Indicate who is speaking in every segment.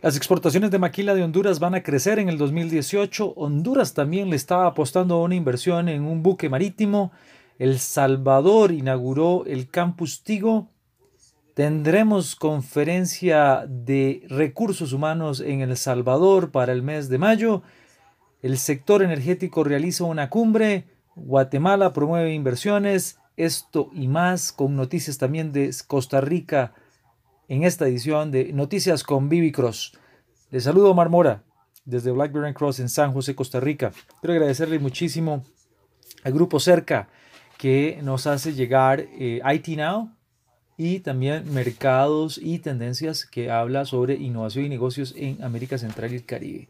Speaker 1: Las exportaciones de maquila de Honduras van a crecer en el 2018. Honduras también le estaba apostando a una inversión en un buque marítimo. El Salvador inauguró el Campus Tigo. Tendremos conferencia de recursos humanos en El Salvador para el mes de mayo. El sector energético realiza una cumbre. Guatemala promueve inversiones. Esto y más con noticias también de Costa Rica en esta edición de Noticias con Bibi Cross. Les saludo Omar Mora desde Blackberry Cross en San José, Costa Rica. Quiero agradecerle muchísimo al grupo Cerca que nos hace llegar eh, IT Now y también Mercados y Tendencias que habla sobre innovación y negocios en América Central y el Caribe.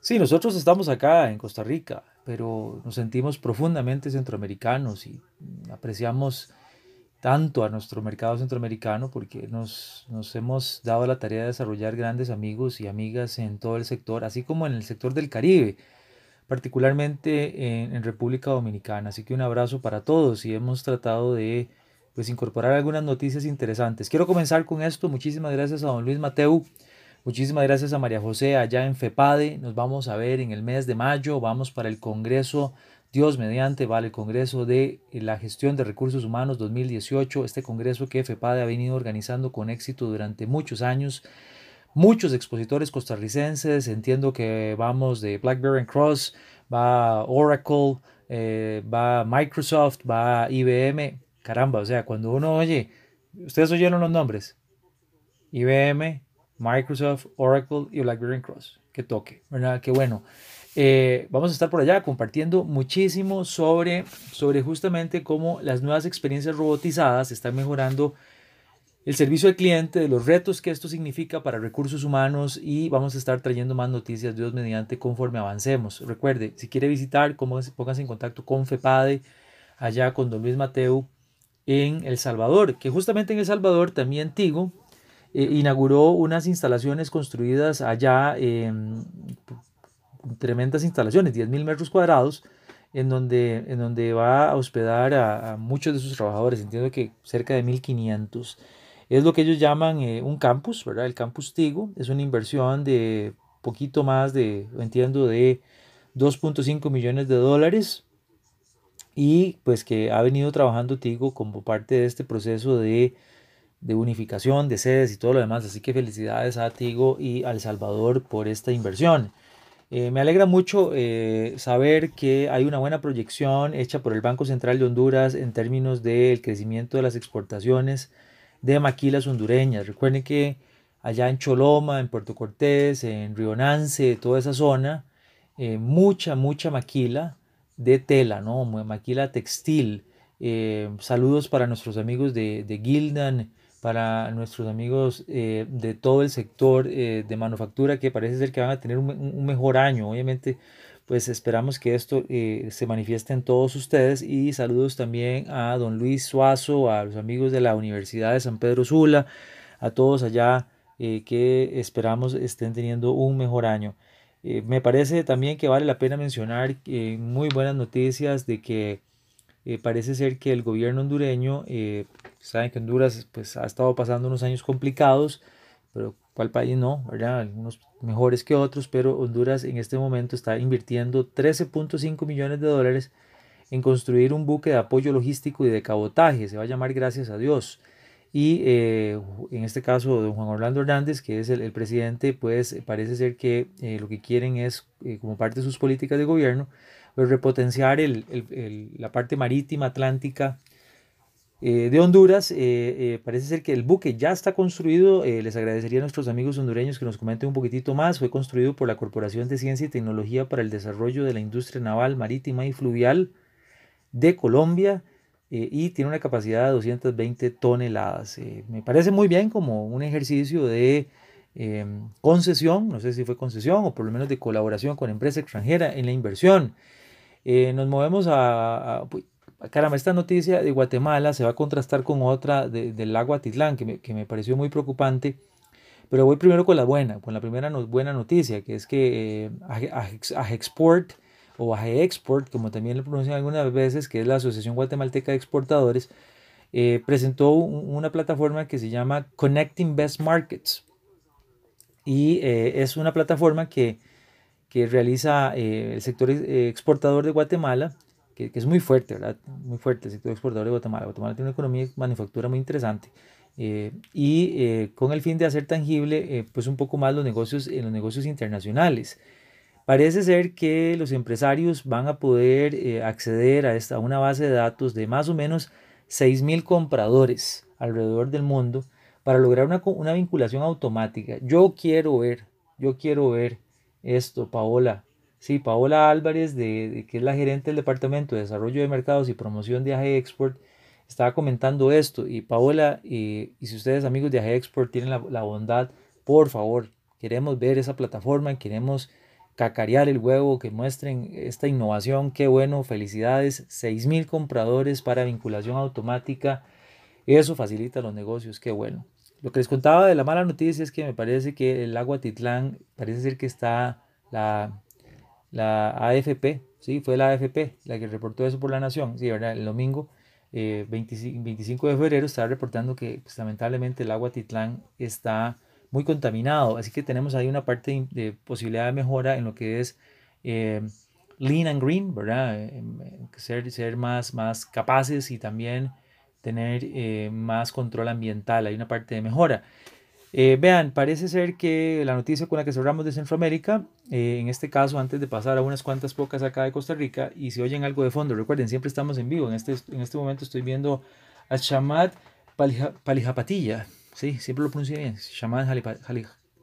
Speaker 1: Sí, nosotros estamos acá en Costa Rica, pero nos sentimos profundamente centroamericanos y apreciamos tanto a nuestro mercado centroamericano porque nos, nos, hemos dado la tarea de desarrollar grandes amigos y amigas en todo el sector, así como en el sector del Caribe, particularmente en, República Dominicana. Así que un abrazo para todos y hemos tratado de pues, incorporar algunas noticias interesantes. Quiero comenzar con esto. Muchísimas gracias a don Luis Mateu. Muchísimas gracias a María José allá en FEPADE. Nos vamos a ver en el mes de mayo. Vamos para el Congreso Dios mediante, vale el Congreso de la Gestión de Recursos Humanos 2018, este Congreso que FEPADE ha venido organizando con éxito durante muchos años. Muchos expositores costarricenses, entiendo que vamos de BlackBerry Cross, va Oracle, eh, va Microsoft, va IBM. Caramba, o sea, cuando uno oye, ustedes oyeron los nombres, IBM, Microsoft, Oracle y BlackBerry Cross. Que toque, ¿verdad? Qué bueno. Eh, vamos a estar por allá compartiendo muchísimo sobre, sobre justamente cómo las nuevas experiencias robotizadas están mejorando el servicio al cliente, de los retos que esto significa para recursos humanos y vamos a estar trayendo más noticias, Dios mediante, conforme avancemos. Recuerde, si quiere visitar, pónganse en contacto con FEPADE, allá con Don Luis Mateo en El Salvador, que justamente en El Salvador también Tigo eh, inauguró unas instalaciones construidas allá en tremendas instalaciones, 10.000 metros cuadrados, en donde, en donde va a hospedar a, muchos de sus trabajadores, entiendo que cerca de 1.500. Es lo que ellos llaman eh, un campus, ¿verdad? El campus Tigo es una inversión de poquito más de, entiendo, de 2.5 millones de dólares y pues que ha venido trabajando Tigo como parte de este proceso de, de unificación de sedes y todo lo demás. Así que felicidades a Tigo y al Salvador por esta inversión. Eh, me alegra mucho eh, saber que hay una buena proyección hecha por el Banco Central de Honduras en términos del crecimiento de las exportaciones de maquilas hondureñas. Recuerden que allá en Choloma, en Puerto Cortés, en Río Nance, toda esa zona, eh, mucha, mucha maquila de tela, ¿no? Maquila textil. saludos para nuestros amigos de, de Gildan, para nuestros amigos eh, de todo el sector eh, de manufactura que parece ser que van a tener un, mejor año. Obviamente, pues esperamos que esto eh, se manifieste en todos ustedes y saludos también a don Luis Suazo, a los amigos de la Universidad de San Pedro Sula, a todos allá que esperamos estén teniendo un mejor año. me parece también que vale la pena mencionar muy buenas noticias de que parece ser que el gobierno hondureño Saben que Honduras pues, ha estado pasando unos años complicados, pero ¿cuál país no? ¿verdad? Algunos mejores que otros, pero Honduras en este momento está invirtiendo 13.5 millones de dólares en construir un buque de apoyo logístico y de cabotaje. Se va a llamar Gracias a Dios. Y eh, en este caso, don Juan Orlando Hernández, que es el, presidente, pues parece ser que eh, lo que quieren es, eh, como parte de sus políticas de gobierno, repotenciar el, el, la parte marítima atlántica eh, de Honduras. Eh, eh, parece ser que el buque ya está construido. les agradecería a nuestros amigos hondureños que nos comenten un poquitito más. Fue construido por la Corporación de Ciencia y Tecnología para el Desarrollo de la Industria Naval, Marítima y Fluvial de Colombia y tiene una capacidad de 220 toneladas. me parece muy bien como un ejercicio de em, concesión, no sé si fue concesión o por lo menos de colaboración con empresa extranjera en la inversión. Nos movemos a caramba, esta noticia de Guatemala se va a contrastar con otra del lago Atitlán, que me, que me, pareció muy preocupante. Pero voy primero con la buena, con la primera buena noticia, que es que eh, Agexport o Export, como también lo pronuncian algunas veces, que es la Asociación Guatemalteca de Exportadores, eh, presentó una plataforma que se llama Connecting Best Markets. y es una plataforma que, que realiza el sector exportador de Guatemala, que, es muy fuerte, ¿verdad? Muy fuerte el sector exportador de Guatemala. Guatemala tiene una economía de manufactura muy interesante. y con el fin de hacer tangible pues un poco más los negocios en los negocios internacionales. Parece ser que los empresarios van a poder eh, acceder a, esta, una base de datos de más o menos 6.000 compradores alrededor del mundo para lograr una, una, vinculación automática. Yo quiero ver, yo quiero ver esto, Paola. Sí, Paola Álvarez, de, que es la gerente del Departamento de Desarrollo de Mercados y Promoción de AG Export, estaba comentando esto. Y Paola, y, si ustedes amigos de AG Export tienen la, la bondad, por favor, queremos ver esa plataforma, queremos cacarear el huevo, que muestren esta innovación, qué bueno, felicidades, 6.000 compradores para vinculación automática, eso facilita los negocios, qué bueno. Lo que les contaba de la mala noticia es que me parece que el agua Titlán, parece ser que está la, la AFP, sí, fue la AFP la que reportó eso por la Nación, sí, ¿verdad? El domingo 25, eh, de febrero estaba reportando que pues, lamentablemente el agua Titlán está muy contaminado. Así que tenemos ahí una parte de posibilidad de mejora en lo que es eh, lean and green, ¿verdad? Eh, ser, ser más, más capaces y también tener eh, más control ambiental. Hay una parte de mejora. vean, parece ser que la noticia con la que cerramos de Centroamérica, en este caso, antes de pasar a unas cuantas pocas acá de Costa Rica, y si oyen algo de fondo, recuerden, siempre estamos en vivo. En este, en este momento estoy viendo a Chamad Palijapatilla. Sí, siempre lo pronuncié bien. Shaman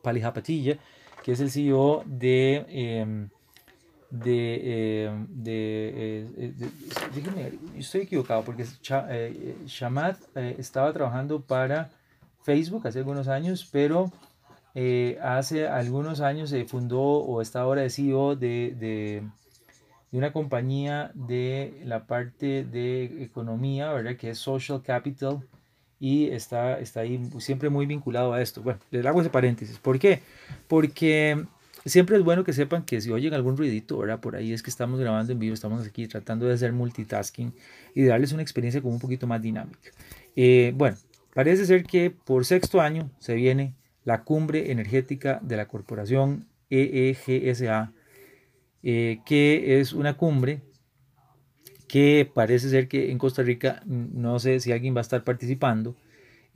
Speaker 1: Palihapatilla, que es el CEO de. De, em, de, eh, estoy equivocado porque eh, Shamad eh, estaba trabajando para Facebook hace algunos años, pero hace algunos años se fundó o está ahora de CEO de, de, de, una compañía de la parte de economía, ¿verdad? Que es Social Capital y está, está ahí siempre muy vinculado a esto. Bueno, les hago ese paréntesis. ¿Por qué? Porque siempre es bueno que sepan que si oyen algún ruidito, ¿verdad? Por ahí es que estamos grabando en vivo, estamos aquí tratando de hacer multitasking y de darles una experiencia como un poquito más dinámica. Eh, bueno, parece ser que por sexto año se viene la cumbre energética de la corporación EEGSA, eh, que es una cumbre que parece ser que en Costa Rica, no sé si alguien va a estar participando,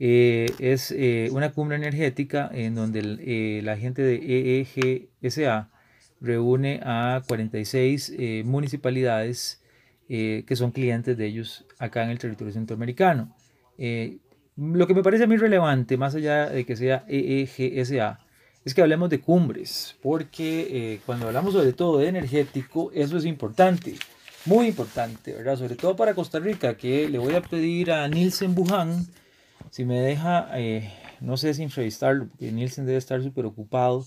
Speaker 1: eh, es eh, una cumbre energética en donde eh, la gente de EEGSA reúne a 46 municipalidades que son clientes de ellos acá en el territorio centroamericano. lo que me parece muy relevante, más allá de que sea EEGSA, es que hablemos de cumbres, porque cuando hablamos sobre todo de energético, eso es importante muy importante, ¿verdad? Sobre todo para Costa Rica, que le voy a pedir a Nielsen Buján, si me deja, eh, no sé si entrevistarlo, porque Nielsen debe estar súper ocupado,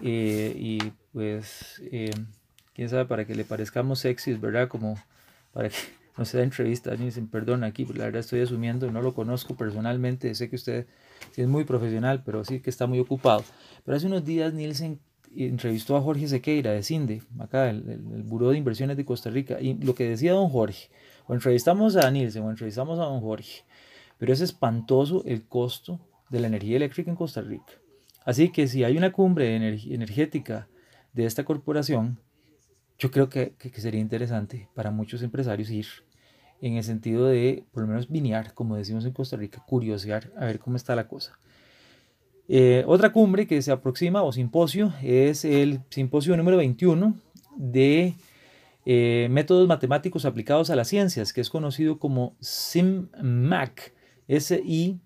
Speaker 1: eh, y pues, eh, quién sabe, para que le parezcamos sexys, ¿verdad? Como para que no se da entrevista, Nielsen, perdón, aquí, la verdad estoy asumiendo, no lo conozco personalmente, sé que usted es muy profesional, pero sí que está muy ocupado. Pero hace unos días Nielsen entrevistó a Jorge Sequeira de CINDE, acá, el, el, Buró de Inversiones de Costa Rica, y lo que decía don Jorge, o entrevistamos a Nielsen o entrevistamos a don Jorge, pero es espantoso el costo de la energía eléctrica en Costa Rica. Así que si hay una cumbre energética de esta corporación, yo creo que, sería interesante para muchos empresarios ir en el sentido de, por lo menos, vinear, como decimos en Costa Rica, curiosear, a ver cómo está la cosa. Eh, otra cumbre que se aproxima o simposio es el simposio número 21 de eh, métodos matemáticos aplicados a las ciencias, que es conocido como SIMMAC, S-I-M-M-A-C,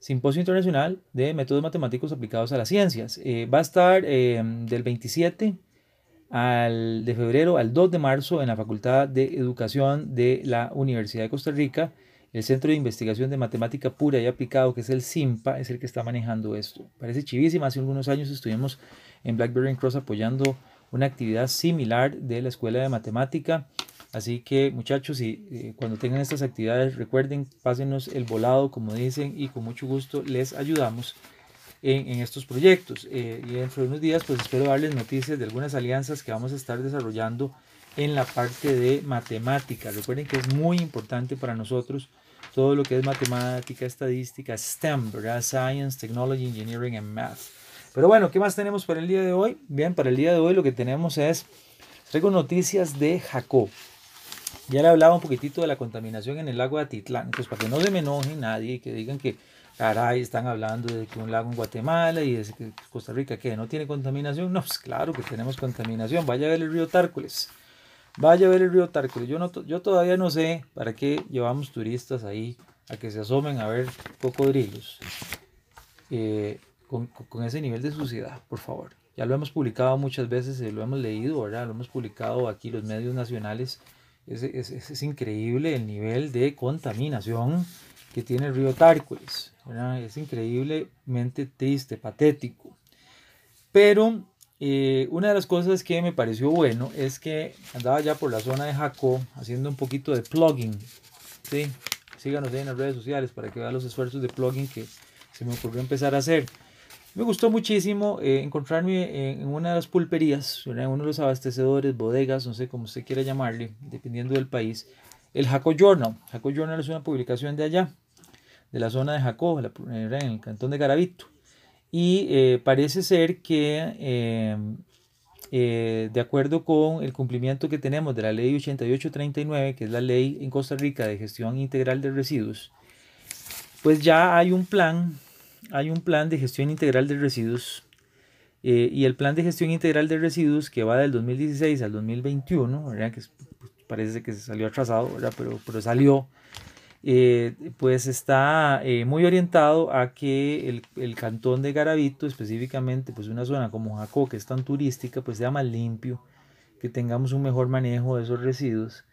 Speaker 1: Simposio Internacional de Métodos Matemáticos Aplicados a las Ciencias. Eh, va a estar del 27 al, de febrero al 2 de marzo en la Facultad de Educación de la Universidad de Costa Rica el Centro de Investigación de Matemática Pura y Aplicado, que es el CIMPA, es el que está manejando esto. Parece chivísima. Hace algunos años estuvimos en Blackberry Cross apoyando una actividad similar de la Escuela de Matemática. Así que muchachos, y, eh, cuando tengan estas actividades, recuerden, pásenos el volado, como dicen, y con mucho gusto les ayudamos en, estos proyectos. Eh, y dentro de unos días, pues espero darles noticias de algunas alianzas que vamos a estar desarrollando en la parte de matemática. Recuerden que es muy importante para nosotros todo lo que es matemática, estadística, STEM, ¿verdad? Science, Technology, Engineering and Math. Pero bueno, ¿qué más tenemos para el día de hoy? Bien, para el día de hoy lo que tenemos es, traigo noticias de Jacob. Ya le hablaba un poquitito de la contaminación en el lago de Atitlán, pues para que no se me enoje nadie y que digan que, caray, están hablando de que un lago en Guatemala y de Costa Rica que no tiene contaminación. No, pues claro que tenemos contaminación. Vaya a ver el río Tárcoles. Vaya a ver el río Tárcoles. Yo, no, yo todavía no sé para qué llevamos turistas ahí a que se asomen a ver cocodrilos. Eh, con, con, ese nivel de suciedad, por favor. Ya lo hemos publicado muchas veces, lo hemos leído, ¿verdad? Lo hemos publicado aquí los medios nacionales es, es, increíble el nivel de contaminación que tiene el río Tárcoles. Es increíblemente triste, patético. Pero eh, una de las cosas que me pareció bueno es que andaba ya por la zona de Jacó haciendo un poquito de plugging. ¿sí? Síganos en las redes sociales para que vean los esfuerzos de plugging que se me ocurrió empezar a hacer. Me gustó muchísimo eh, encontrarme en una de las pulperías, en uno de los abastecedores, bodegas, no sé cómo usted quiera llamarle, dependiendo del país, el Jaco Journal. Jaco Journal es una publicación de allá, de la zona de Jaco, en el cantón de Garavito. Y eh, parece ser que, eh, de acuerdo con el cumplimiento que tenemos de la ley 8839, que es la ley en Costa Rica de gestión integral de residuos, pues ya hay un plan hay un plan de gestión integral de residuos eh, y el plan de gestión integral de residuos que va del 2016 al 2021, ¿verdad? que pues, parece que se salió atrasado, ¿verdad? Pero, pero salió, eh, pues está eh, muy orientado a que el, el, cantón de Garavito, específicamente pues una zona como Jacó, que es tan turística, pues sea más limpio, que tengamos un mejor manejo de esos residuos.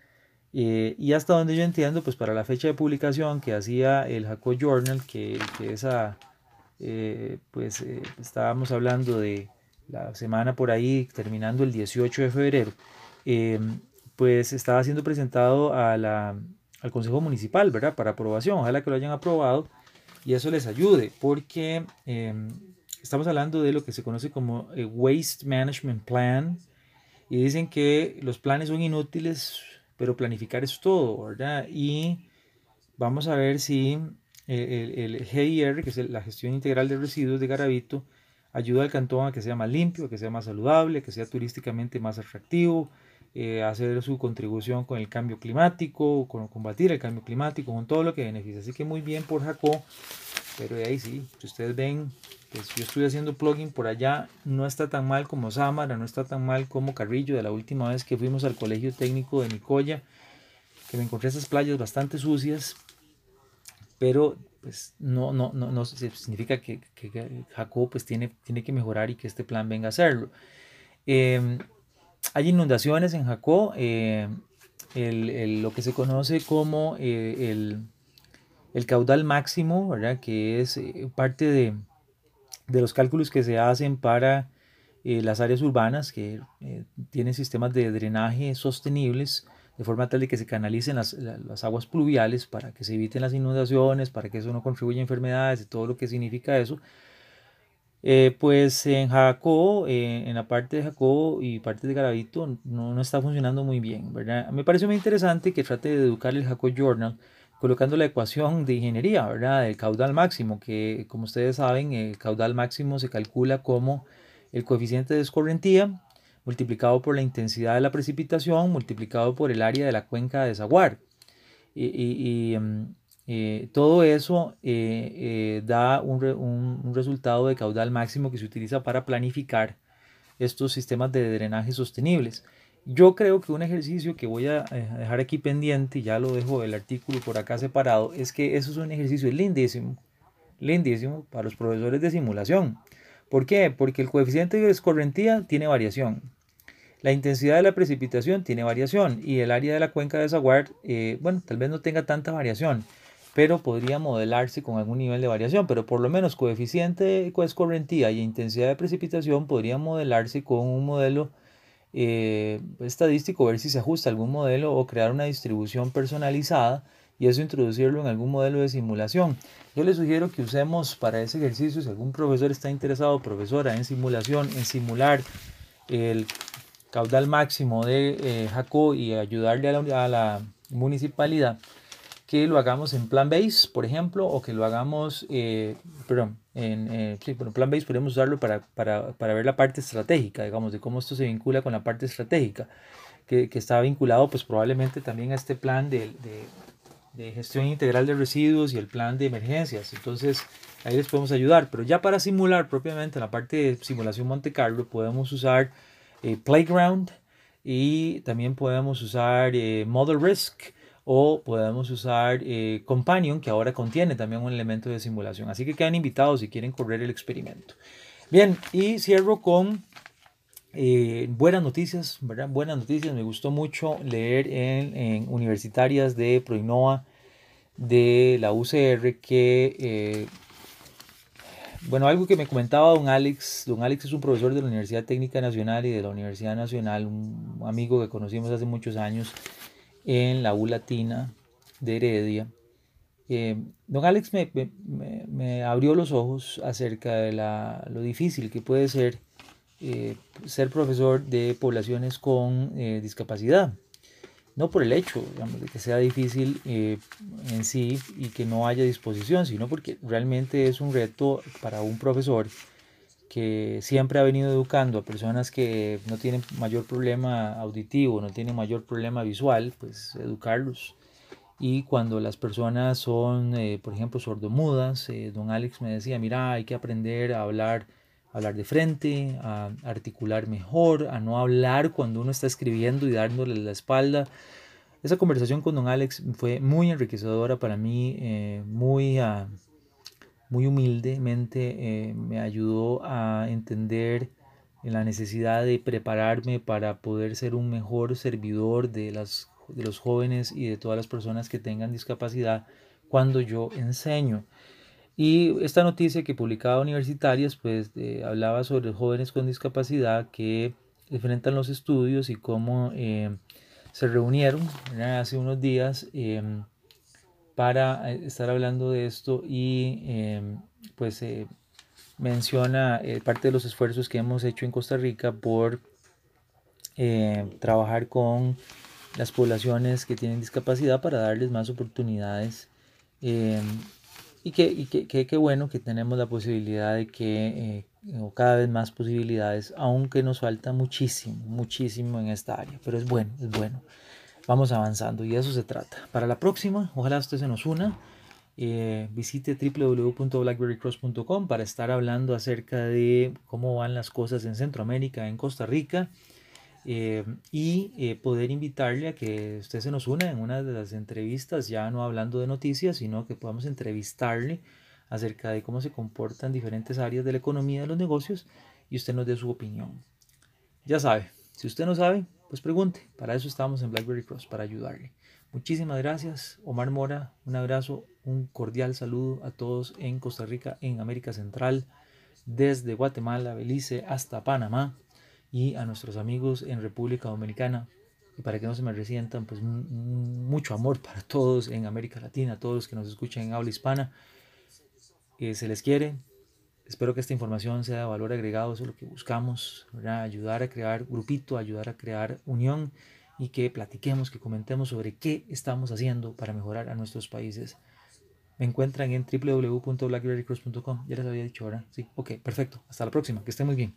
Speaker 1: y hasta donde yo entiendo, pues para la fecha de publicación que hacía el Jacó Journal, que, que es a eh, pues eh, estábamos hablando de la semana por ahí, terminando el 18 de febrero, em, pues estaba siendo presentado a la, al Consejo Municipal, ¿verdad? Para aprobación, ojalá que lo hayan aprobado y eso les ayude, porque em, estamos hablando de lo que se conoce como Waste Management Plan y dicen que los planes son inútiles, pero planificar es todo, ¿verdad? Y vamos a ver si el, el, GIR, que es la gestión integral de residuos de Garavito, ayuda al cantón a que sea más limpio, a que sea más saludable, a que sea turísticamente más atractivo, eh, hacer su contribución con el cambio climático, con combatir el cambio climático, con todo lo que beneficia. Así que muy bien por Jacó, pero de ahí sí, si ustedes ven, pues yo estoy haciendo plugin por allá, no está tan mal como Samara, no está tan mal como Carrillo, de la última vez que fuimos al colegio técnico de Nicoya, que me encontré esas playas bastante sucias, pero pues no, no, no, no significa que, que, Jacob pues tiene, tiene que mejorar y que este plan venga a hacerlo. Em, hay inundaciones en Jacob, eh, el, lo que se conoce como eh, el, el, caudal máximo, ¿verdad? que es eh, parte de, de, los cálculos que se hacen para las áreas urbanas que tienen sistemas de drenaje sostenibles de forma tal de que se canalicen las, las, aguas pluviales para que se eviten las inundaciones, para que eso no contribuya a enfermedades y todo lo que significa eso. Eh, pues en Jacó, eh, en la parte de Jacó y parte de Garavito, no, no, está funcionando muy bien, ¿verdad? Me parece muy interesante que trate de educar el Jacó Journal colocando la ecuación de ingeniería, ¿verdad? Del caudal máximo, que como ustedes saben, el caudal máximo se calcula como el coeficiente de escorrentía multiplicado por la intensidad de la precipitación, multiplicado por el área de la cuenca de desaguar. Y, em, eh, todo eso eh, eh, da un, un, resultado de caudal máximo que se utiliza para planificar estos sistemas de drenaje sostenibles. Yo creo que un ejercicio que voy a dejar aquí pendiente, ya lo dejo el artículo por acá separado, es que eso es un ejercicio lindísimo, lindísimo para los profesores de simulación. ¿Por qué? Porque el coeficiente de escorrentía tiene variación. La intensidad de la precipitación tiene variación y el área de la cuenca de desaguar, eh, bueno, tal vez no tenga tanta variación, pero podría modelarse con algún nivel de variación, pero por lo menos coeficiente de escorrentía y intensidad de precipitación podría modelarse con un modelo eh, estadístico, ver si se ajusta algún modelo o crear una distribución personalizada y eso introducirlo en algún modelo de simulación. Yo les sugiero que usemos para ese ejercicio, si algún profesor está interesado, profesora, en simulación, en simular el caudal máximo de eh, Jaco y ayudarle a la, municipalidad, que lo hagamos en plan base, por ejemplo, o que lo hagamos, eh, perdón, en eh, sí, plan base podemos usarlo para, para, para, ver la parte estratégica, digamos, de cómo esto se vincula con la parte estratégica, que, que está vinculado pues probablemente también a este plan de, de, gestión integral de residuos y el plan de emergencias. Entonces, ahí les podemos ayudar, pero ya para simular propiamente la parte de simulación Monte Carlo, podemos usar eh, Playground y también podemos usar Model Risk o podemos usar eh, Companion, que ahora contiene también un elemento de simulación. Así que quedan invitados si quieren correr el experimento. Bien, y cierro con eh, buenas noticias. Buenas noticias. Me gustó mucho leer en, universitarias de Proinova de la UCR que, eh, bueno, algo que me comentaba don Alex. Don Alex es un profesor de la Universidad Técnica Nacional y de la Universidad Nacional, un amigo que conocimos hace muchos años en la U Latina de Heredia. Eh, don Alex me, me, abrió los ojos acerca de la, lo difícil que puede ser eh, ser profesor de poblaciones con eh, discapacidad. No por el hecho de que sea difícil en sí y que no haya disposición, sino porque realmente es un reto para un profesor que siempre ha venido educando a personas que no tienen mayor problema auditivo, no tienen mayor problema visual, pues educarlos. Y cuando las personas son, eh, por ejemplo, sordomudas, eh, don Alex me decía, mira, hay que aprender a hablar, hablar de frente, a articular mejor, a no hablar cuando uno está escribiendo y dándole la espalda. Esa conversación con don Alex fue muy enriquecedora para mí, eh, muy... Uh, muy humildemente eh, me ayudó a entender la necesidad de prepararme para poder ser un mejor servidor de, las, de los jóvenes y de todas las personas que tengan discapacidad cuando yo enseño. Y esta noticia que publicaba Universitarias, pues eh, hablaba sobre jóvenes con discapacidad que enfrentan los estudios y cómo eh, se reunieron hace unos días em, para eh, estar hablando de esto y em, pues menciona parte de los esfuerzos que hemos hecho en Costa Rica por trabajar con las poblaciones que tienen discapacidad para darles más oportunidades em, y que, qué bueno que tenemos la posibilidad de que o cada vez más posibilidades aunque nos falta muchísimo muchísimo en esta área pero es bueno es bueno vamos avanzando y de eso se trata. Para la próxima, ojalá usted se nos una. Eh, visite www.blackberrycross.com para estar hablando acerca de cómo van las cosas en Centroamérica, en Costa Rica. Eh, y eh, poder invitarle a que usted se nos una en una de las entrevistas, ya no hablando de noticias, sino que podamos entrevistarle acerca de cómo se comportan diferentes áreas de la economía de los negocios y usted nos dé su opinión. Ya sabe, si usted no sabe, pues pregunte. Para eso estamos en Blackberry Cross, para ayudarle. Muchísimas gracias, Omar Mora. Un abrazo, un cordial saludo a todos en Costa Rica, en América Central, desde Guatemala, Belice hasta Panamá y a nuestros amigos en República Dominicana. Y para que no se me resientan, pues mucho amor para todos en América Latina, todos los que nos escuchan en habla hispana. que se les quiere, Espero que esta información sea de valor agregado, eso es lo que buscamos, ayudar a crear grupito, ayudar a crear unión y que platiquemos, que comentemos sobre qué estamos haciendo para mejorar a nuestros países. Me encuentran en www.blackberrycross.com, ya les había dicho ahora, sí, ok, perfecto, hasta la próxima, que estén muy bien.